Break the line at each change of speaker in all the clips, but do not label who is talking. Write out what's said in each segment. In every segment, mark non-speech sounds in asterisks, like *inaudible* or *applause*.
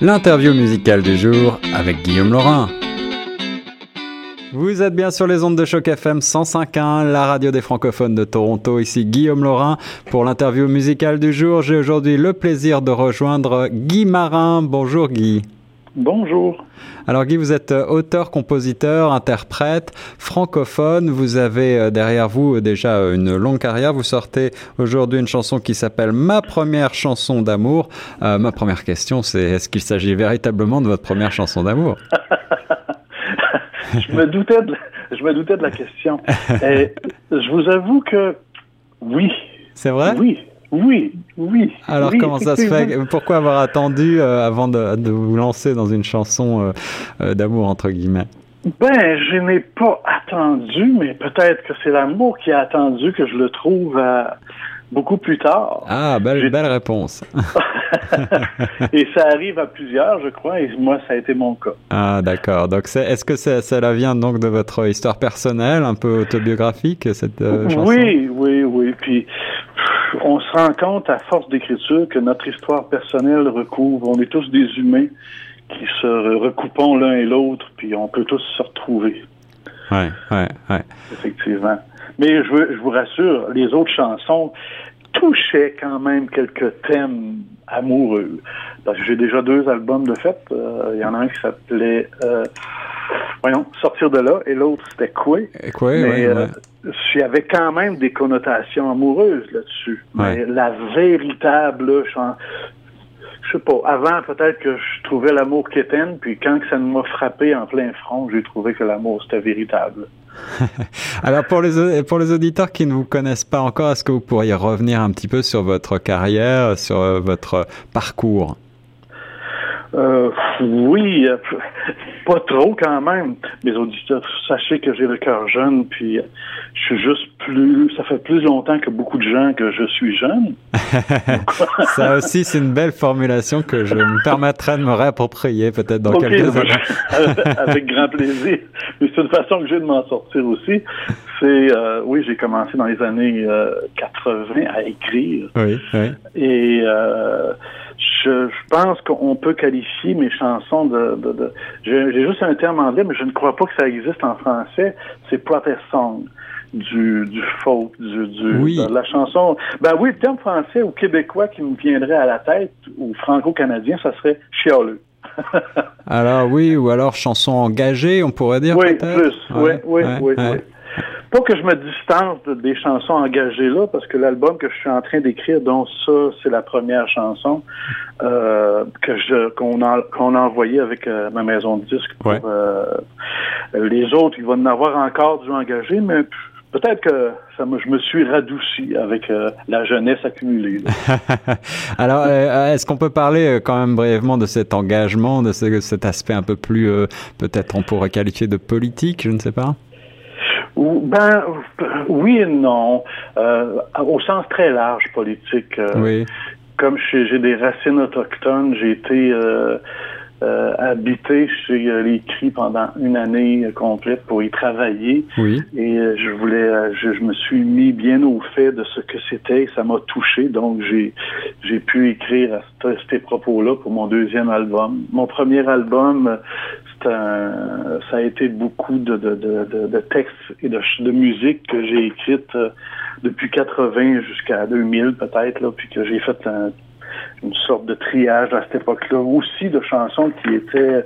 L'interview musicale du jour avec Guillaume Laurin. Vous êtes bien sur les ondes de choc FM 105.1, la radio des francophones de Toronto. Ici Guillaume Laurin pour l'interview musicale du jour. J'ai aujourd'hui le plaisir de rejoindre Guy Marin. Bonjour Guy.
Bonjour.
Alors Guy, vous êtes euh, auteur, compositeur, interprète, francophone. Vous avez euh, derrière vous euh, déjà une longue carrière. Vous sortez aujourd'hui une chanson qui s'appelle Ma première chanson d'amour. ma première question, c'est est-ce qu'il s'agit véritablement de votre première chanson d'amour? *laughs*
Je me doutais de, je me doutais de la question. *laughs* Et je vous avoue que oui.
C'est vrai?
Oui. Oui, oui.
Alors comment ça se fait Pourquoi avoir attendu euh, avant de, vous lancer dans une chanson euh, euh, d'amour entre guillemets?
Ben, je n'ai pas attendu, mais peut-être que c'est l'amour qui a attendu que je le trouve beaucoup plus tard.
Ah, belle, belle réponse. *laughs*
et ça arrive à plusieurs, je crois, et moi, ça a été mon cas.
Ah, d'accord. Donc, est-ce que cela vient donc de votre histoire personnelle, un peu autobiographique, cette chanson
Oui, oui, oui. Puis, on se rend compte à force d'écriture que notre histoire personnelle recouvre, on est tous des humains qui se recoupons l'un et l'autre, puis on peut tous se retrouver.
Ouais, ouais, ouais.
Effectivement. Mais je, je vous rassure, les autres chansons touchaient quand même quelques thèmes amoureux. Parce que j'ai déjà deux albums de fait. Euh, il y en a un qui s'appelait euh, voyons, sortir de là, et l'autre c'était quoi.
Quoi,
mais euh, il y avait quand même des connotations amoureuses là-dessus. Mais la véritable, je sais pas, avant peut-être que je trouvais l'amour quétaine, puis quand ça m'a frappé en plein front, j'ai trouvé que l'amour c'était véritable. *laughs*
Alors pour les les auditeurs qui ne vous connaissent pas encore, est-ce que vous pourriez revenir un petit peu sur votre carrière, sur euh, votre parcours?
Euh, oui, euh, pas trop quand même. Mes auditeurs, sachez que j'ai le cœur jeune, puis euh, je suis juste plus. Ça fait plus longtemps que beaucoup de gens que je suis jeune. *laughs*
ça aussi, c'est une belle formulation que je me permettrai de me réapproprier peut-être dans quelques années. *laughs*
avec grand plaisir. Mais c'est une façon que j'ai de m'en sortir aussi. C'est euh, oui, j'ai commencé dans les années 80 à écrire.
Oui, oui.
Et je, pense qu'on peut qualifier mes chansons de... de, J'ai juste un terme anglais, mais je ne crois pas que ça existe en français. C'est protest song du, du folk, du, du
oui.
de la chanson. Ben oui, le terme français ou québécois qui me viendrait à la tête, ou franco-canadien, ça serait chialeux. *laughs*
alors oui, ou alors chanson engagée, on pourrait dire.
Oui, plus. oui, oui, oui, oui. Pas que je me distance des chansons engagées là, parce que l'album que je suis en train d'écrire, dont ça, c'est la première chanson euh, que je qu'on a qu'on a envoyée avec euh, ma maison de disques. Pour, euh, les autres, il va en avoir encore du engagé, mais peut-être que ça me, je me suis radouci avec euh, la jeunesse accumulée. *laughs*
Alors, euh, est-ce qu'on peut parler quand même brièvement de cet engagement, de cet aspect un peu plus, peut-être on pourrait qualifier de politique, je ne sais pas?
Ben, oui et non. Euh, au sens très large politique. Euh,
oui.
Comme j'ai des racines autochtones, j'ai été euh, euh, habité chez les Cris pendant une année complète pour y travailler.
Oui.
Et je voulais, je, me suis mis bien au fait de ce que c'était. Ça m'a touché, donc j'ai j'ai pu écrire à ces propos-là pour mon deuxième album. Mon premier album, ça a été beaucoup de, de, de, de textes et de, de musique que j'ai écrite euh, depuis 80 jusqu'à 2000 peut-être, là, puis que j'ai fait une sorte de triage à cette époque-là, aussi de chansons qui étaient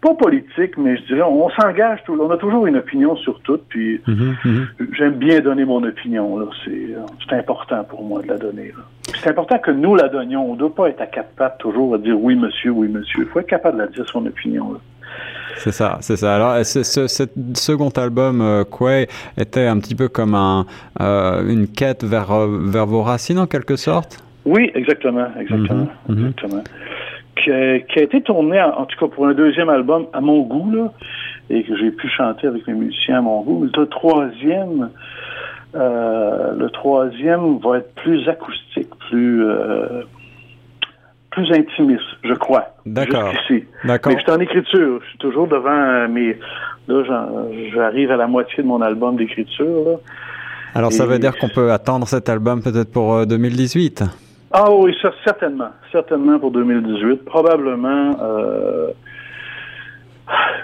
pas politiques, mais je dirais, on s'engage, on a toujours une opinion sur tout, puis
mhm, mhm.
j'aime bien donner mon opinion, là, c'est important pour moi de la donner. C'est important que nous la donnions, on ne doit pas être à quatre pattes toujours à dire oui monsieur, oui monsieur, il faut être capable de la dire son opinion. Là.
C'est ça, c'est ça. Alors, ce, ce, second album, euh, était un petit peu comme un, euh, une quête vers, euh, vers vos racines, en quelque sorte?
Oui, exactement, exactement.
Mhm, mhm.
exactement. Qui, a, qui, a, été tourné, en, tout cas pour un deuxième album, à mon goût, là, et que j'ai pu chanter avec mes musiciens à mon goût. Le troisième, euh, le troisième va être plus acoustique, plus plus intimiste, je crois.
D'accord.
D'accord. Mais je suis en écriture. Je suis toujours devant euh, mes. Là, j'arrive à la moitié de mon album d'écriture.
Alors, ça veut dire qu'on peut attendre cet album peut-être pour 2018
euh, Ah oui, ça, certainement. Certainement pour 2018. Probablement, euh,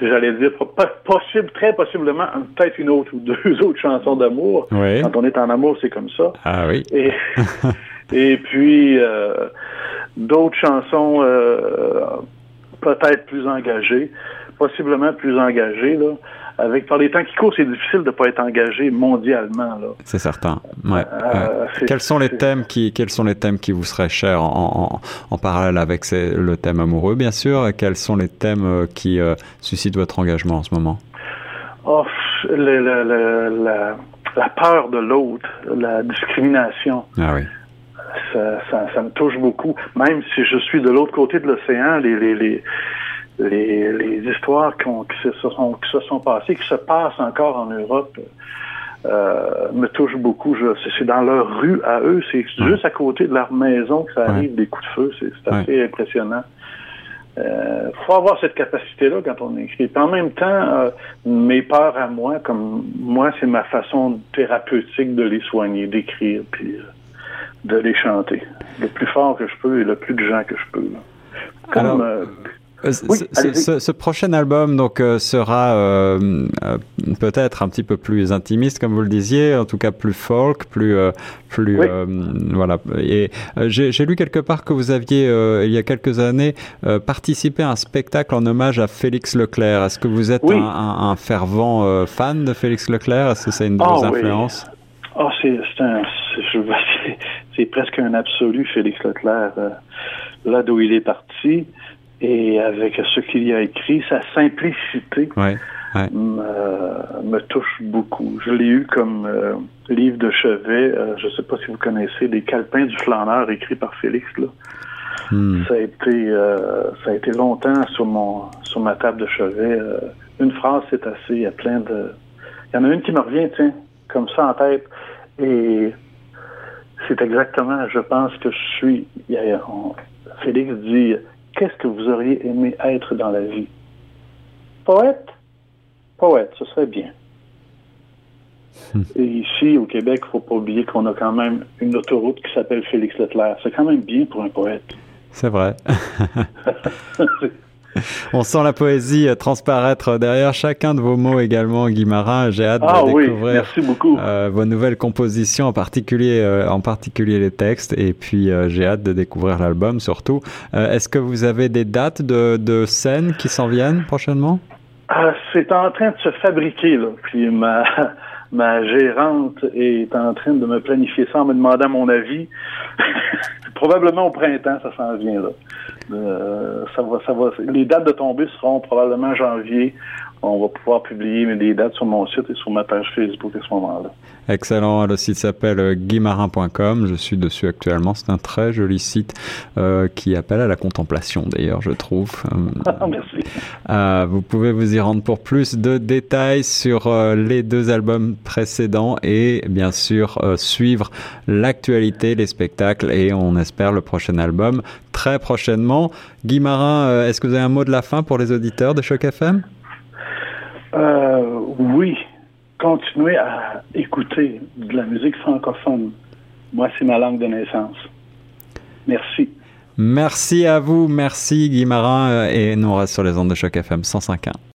j'allais dire, possible, très possiblement, peut-être une autre ou deux *laughs* autres chansons d'amour.
Oui.
Quand on est en amour, c'est comme ça.
Ah oui.
Et, *laughs* et puis, euh, d'autres chansons euh, peut-être plus engagées, possiblement plus engagées, là. Avec par les temps qui courent, c'est difficile de ne pas être engagé mondialement.
C'est certain. Ouais, euh, Quels sont les thèmes qui quels sont les thèmes qui vous seraient chers en, en, en parallèle avec ces, le thème amoureux, bien sûr? Quels sont les thèmes euh, qui euh, suscitent votre engagement en ce moment?
Oh, le, le, le, la, la, peur de l'autre, la discrimination.
Ah oui.
Ça, ça, ça, me touche beaucoup. Même si je suis de l'autre côté de l'océan, les, les, les les, les histoires qui, ont, qui, se sont, qui se sont passées, qui se passent encore en Europe, euh, me touchent beaucoup. C'est dans leur rue à eux, c'est juste à côté de leur maison que ça arrive ouais. des coups de feu. C'est assez ouais. impressionnant. Il euh, faut avoir cette capacité-là quand on écrit. Puis en même temps, euh, mes peurs à moi, comme moi, c'est ma façon thérapeutique de les soigner, d'écrire, puis de les chanter. Le plus fort que je peux et le plus de gens que je peux. Comme,
Alors... Oui, ce, ce, ce, prochain album donc euh, sera euh, euh, peut-être un petit peu plus intimiste comme vous le disiez, en tout cas plus folk, plus plus oui. voilà. Et j'ai lu quelque part que vous aviez il y a quelques années participé à un spectacle en hommage à Félix Leclerc. Est-ce que vous êtes
oui.
un, un, un, fervent fan de Félix Leclerc? Est-ce que c'est une de
oh,
vos influences
oui. Oh, c'est presque un absolu Félix Leclerc. là d'où il est parti et avec ce qu'il y a écrit, sa simplicité
ouais, ouais.
Me, me, touche beaucoup. Je l'ai eu comme euh, livre de chevet. Euh, je ne sais pas si vous connaissez les calepins du flâneur écrits par Félix. Là. Hmm. Ça a été euh, ça a été longtemps sur mon sur ma table de chevet. une phrase, c'est assez. Il y a plein de. Il y en a une qui me revient, tiens, comme ça en tête. Et c'est exactement, je pense que je suis. A, on, Félix dit qu'est-ce que vous auriez aimé être dans la vie? Poète? Poète, ce serait bien. Et ici, au Québec, il ne faut pas oublier qu'on a quand même une autoroute qui s'appelle Félix Leclerc. C'est quand même bien pour un poète.
C'est vrai. *laughs* *laughs* On sent la poésie transparaître derrière chacun de vos mots également, Guy Marin. J'ai hâte
ah,
de
oui,
découvrir
merci beaucoup.
Euh, vos nouvelles compositions, en particulier, euh, en particulier les textes. Et puis, euh, j'ai hâte de découvrir l'album surtout. Est-ce que vous avez des dates de, de scènes qui s'en viennent prochainement?
Ah, C'est en train de se fabriquer. Là. Puis ma, *laughs* ma gérante est en train de me planifier ça en me demandant mon avis. *laughs* Probablement au printemps, ça s'en vient là. Euh, ça va, ça va. Les dates de tombée seront probablement janvier. On va pouvoir publier des dates sur mon site et sur ma page Facebook à ce moment-là.
Excellent. Le site s'appelle guimarin.com. Je suis dessus actuellement. C'est un très joli site euh, qui appelle à la contemplation, d'ailleurs, je trouve. *laughs*
Merci.
Euh, vous pouvez vous y rendre pour plus de détails sur les deux albums précédents et bien sûr suivre l'actualité, les spectacles et on espère le prochain album très prochainement. Guy Marin, est-ce que vous avez un mot de la fin pour les auditeurs de Choc FM?
Euh, oui, continuez à écouter de la musique francophone. Moi, c'est ma langue de naissance. Merci.
Merci à vous, merci Guy Marin, et nous on reste sur les ondes de Choc FM 105.1.